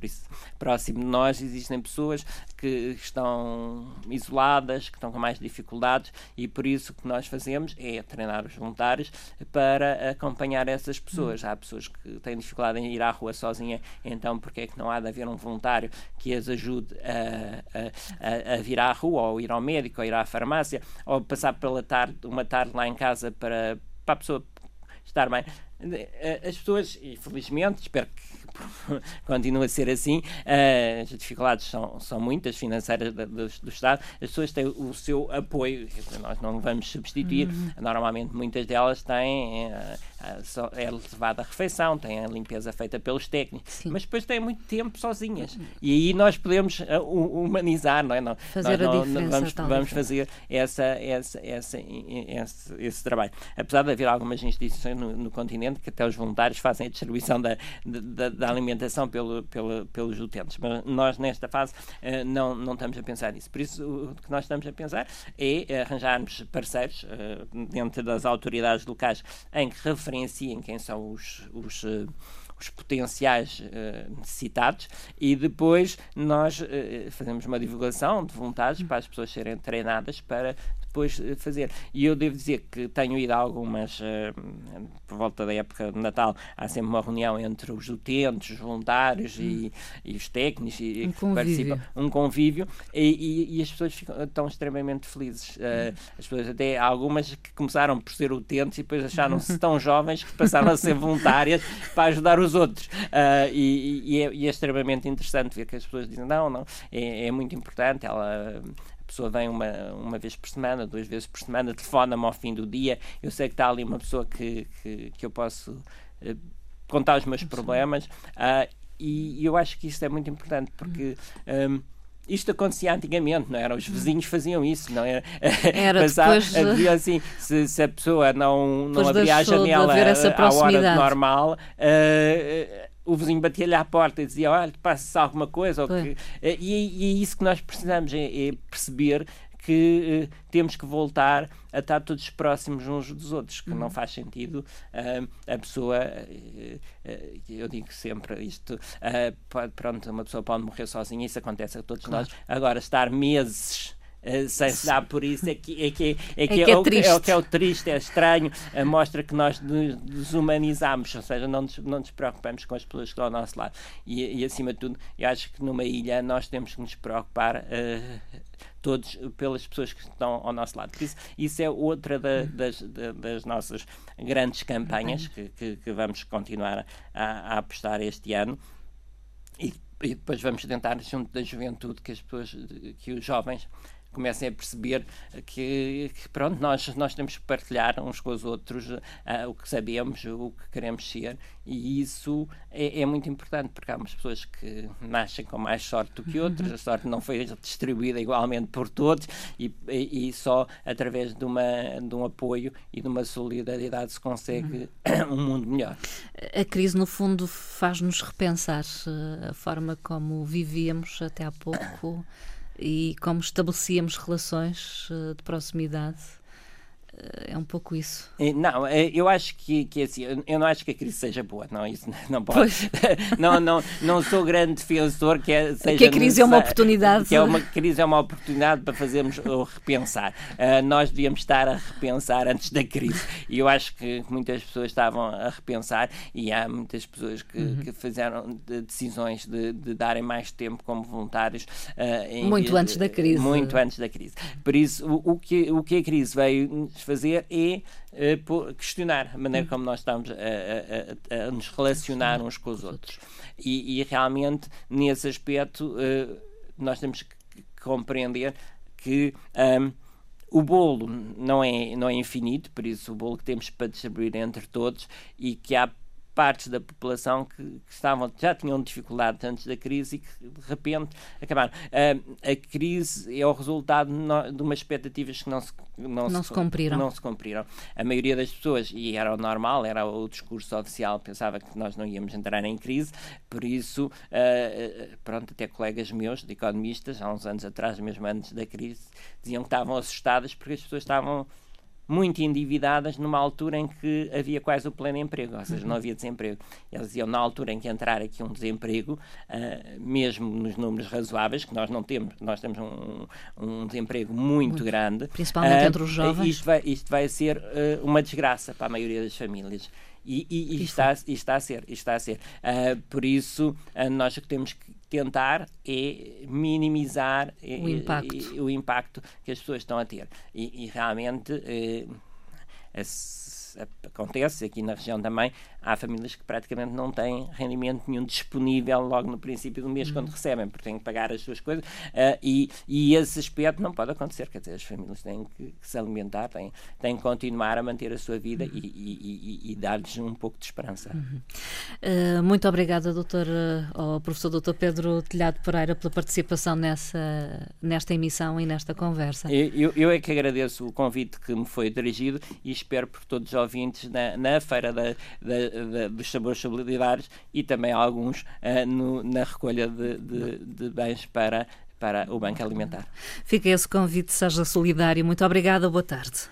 Speaker 2: próximo de nós existem pessoas que estão isoladas, que estão com mais dificuldades e por isso o que nós fazemos é treinar os voluntários para acompanhar essas pessoas. Há pessoas que têm dificuldade em ir à rua sozinha, então porque é que não há de haver um voluntário que as ajude a, a, a vir à rua ou ir ao médico ou ir à farmácia ou passar pela tarde, uma tarde lá em casa para, para a pessoa estar bem. As pessoas, e felizmente, espero que continua a ser assim. Uh, as dificuldades são, são muitas financeiras do, do, Estado. As pessoas têm o seu apoio, nós não vamos substituir. Uhum. Normalmente, muitas delas têm. Uh, é levada a refeição, têm a limpeza feita pelos técnicos, Sim. mas depois têm muito tempo sozinhas. E aí nós podemos humanizar, não é? Não,
Speaker 1: fazer
Speaker 2: nós,
Speaker 1: a diferença.
Speaker 2: Vamos, vamos fazer essa, essa, essa, esse, esse, trabalho. Apesar de haver algumas instituições no, no continente que até os voluntários fazem a distribuição da, da, da alimentação pelo, pelo, pelos utentes, mas nós nesta fase uh, não, não estamos a pensar nisso. Por isso, o que nós estamos a pensar é arranjarmos parceiros uh, dentro das autoridades locais em que referenciem quem são os, os uh, os potenciais uh, necessitados e depois nós uh, fazemos uma divulgação de voluntários para as pessoas serem treinadas para depois eh, fazer. E eu devo dizer que tenho ido a algumas, uh, por volta da época de Natal, há sempre uma reunião entre os utentes, os voluntários hum. e, e, os técnicos e,
Speaker 1: um que participam,
Speaker 2: um convívio, e, e, e, as pessoas ficam, estão extremamente felizes. Uh, as pessoas, até algumas que começaram por ser utentes e depois acharam-se tão jovens que passaram a ser voluntárias para ajudar os outros. E, é, e, é, extremamente interessante ver que as pessoas dizem: não, não, é, é muito importante. Ela pessoa vem uma, uma vez por semana, duas vezes por semana, telefona-me ao fim do dia, eu sei que está ali uma pessoa que, que, que eu posso uh, contar os meus problemas uh, e, e, eu acho que isso é muito importante porque um, isto acontecia antigamente, não era? Os vizinhos faziam isso, não era?
Speaker 1: Era Passava, depois...
Speaker 2: Havia assim, se, se, a pessoa não, não abria a janela à hora normal, uh, o vizinho batia-lhe à porta e dizia: Olha, passa alguma coisa. Ou que, eh, e, e, é isso que nós precisamos, é, é perceber que uh, temos que voltar a estar todos próximos uns dos outros, que uhum. não faz sentido uh, a pessoa, uh, eu digo sempre isto, pode, pronto, uma pessoa pode morrer sozinha, isso acontece a todos claro. nós, agora estar meses uh, sem se dar por isso, é que é, que, é, que é, que é, é, o, é, o, que é o triste, é estranho, uh, mostra que nós nos desumanizamos, ou seja, não nos, não nos preocupamos com as pessoas que estão ao nosso lado. E, e acima de tudo, eu acho que numa ilha nós temos que nos preocupar. Uh, todos pelas pessoas que estão ao nosso lado. Isso, isso é outra da, das, da, das, nossas grandes campanhas que, que, que vamos continuar a, a, apostar este ano. E, e, depois vamos tentar, junto da juventude, que as pessoas, que os jovens comecem a perceber que, que, pronto, nós, nós temos que partilhar uns com os outros uh, o que sabemos, o que queremos ser, e isso é, é, muito importante, porque há umas pessoas que nascem com mais sorte do que outras, a sorte não foi distribuída igualmente por todos, e, e, e só através de, uma, de um apoio e de uma solidariedade se consegue um mundo melhor.
Speaker 1: A crise, no fundo, faz-nos repensar eh, a forma como vivíamos até há pouco e como estabelecíamos relações uh, de proximidade. É um pouco isso.
Speaker 2: Não, eu acho que, que assim, eu não acho que a crise seja boa, não, isso não pode. não, não, não sou grande defensor que é, seja
Speaker 1: que a crise é uma oportunidade.
Speaker 2: Que é uma crise é uma oportunidade para fazermos ou repensar. Uh, nós devíamos estar a repensar antes da crise. E eu acho que muitas pessoas estavam a repensar e há muitas pessoas que, uhum. que fizeram decisões de, de, darem mais tempo como voluntários.
Speaker 1: Uh, em, muito antes da crise.
Speaker 2: Muito antes da crise. Por isso, o, o que, o que a crise veio fazer é questionar a maneira como nós estamos a, a, a, nos relacionar uns com os outros. E, e realmente, nesse aspecto, uh, nós temos que compreender que. Um, o bolo não é, não é infinito, por isso o bolo que temos para distribuir entre todos e que há partes da população que, que, estavam, já tinham dificuldades antes da crise e que de repente acabaram. Uh, a crise é o resultado de umas expectativas que não se,
Speaker 1: não, não se, se, cumpriram.
Speaker 2: não se cumpriram. A maioria das pessoas, e era o normal, era o discurso oficial, pensava que nós não íamos entrar em crise, por isso, uh, pronto, até colegas meus, de economistas, há uns anos atrás, mesmo antes da crise, diziam que estavam assustadas porque as pessoas estavam muito endividadas numa altura em que havia quase o pleno emprego, ou seja, uhum. não havia desemprego. Eles diziam, na altura em que entrar aqui um desemprego, uh, mesmo nos números razoáveis, que nós não temos, nós temos um, um desemprego muito, muito, grande.
Speaker 1: Principalmente uh, entre os jovens.
Speaker 2: Isto vai, isto vai ser uh, uma desgraça para a maioria das famílias. E, e, e está, e está a ser, está a ser. por isso, nós temos que tentar é minimizar
Speaker 1: o, impacto.
Speaker 2: o impacto que as pessoas estão a ter. E, e realmente. Eh, acontece aqui na região também, há famílias que praticamente não têm rendimento nenhum disponível logo no princípio do mês uhum. quando recebem, porque têm que pagar as suas coisas uh, e, e esse aspecto não pode acontecer, quer dizer, as famílias têm que, que se alimentar, têm, têm que continuar a manter a sua vida uhum. e, e, e dar-lhes um pouco de esperança.
Speaker 1: Uhum. Uh, muito obrigada, doutor, uh, ao professor doutor Pedro Telhado Pereira, pela participação nessa, nesta emissão e nesta conversa.
Speaker 2: Eu, eu é que agradeço o convite que me foi dirigido e espero por todos os ouvintes na, na Feira da, da, dos Sabores Solidários e também alguns uh, no, na recolha de, de, de bens para para o Banco Alimentar.
Speaker 1: Fica esse convite, seja solidário. Muito obrigada, boa tarde.